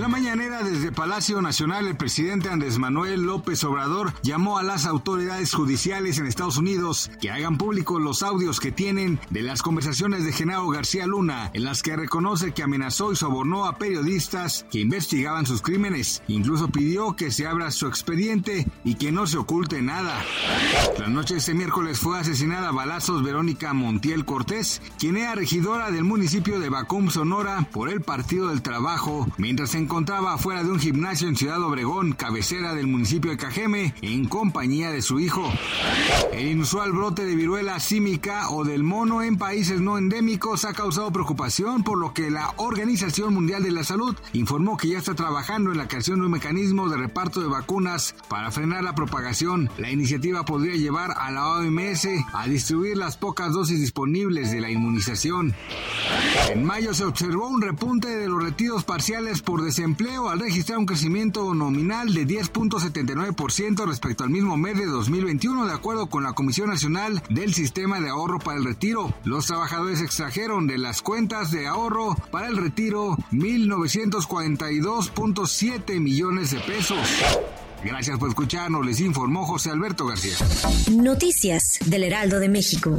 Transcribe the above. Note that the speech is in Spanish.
En la mañanera desde Palacio Nacional, el presidente Andrés Manuel López Obrador llamó a las autoridades judiciales en Estados Unidos que hagan públicos los audios que tienen de las conversaciones de Genaro García Luna, en las que reconoce que amenazó y sobornó a periodistas que investigaban sus crímenes. Incluso pidió que se abra su expediente y que no se oculte nada. La noche de este miércoles fue asesinada a balazos Verónica Montiel Cortés, quien era regidora del municipio de Bacum, Sonora, por el Partido del Trabajo, mientras se encontraba afuera de un gimnasio en Ciudad Obregón, cabecera del municipio de Cajeme, en compañía de su hijo. El inusual brote de viruela símica o del mono en países no endémicos ha causado preocupación, por lo que la Organización Mundial de la Salud informó que ya está trabajando en la creación de un mecanismo de reparto de vacunas para frenar la propagación. La iniciativa podría llevar a la OMS a distribuir las pocas dosis disponibles de la inmunización. En mayo se observó un repunte de los retiros parciales por desempleo al registrar un crecimiento nominal de 10.79% respecto al mismo mes de 2021, de acuerdo con la Comisión Nacional del Sistema de Ahorro para el Retiro. Los trabajadores extrajeron de las cuentas de ahorro para el retiro 1.942.7 millones de pesos. Gracias por escucharnos, les informó José Alberto García. Noticias del Heraldo de México.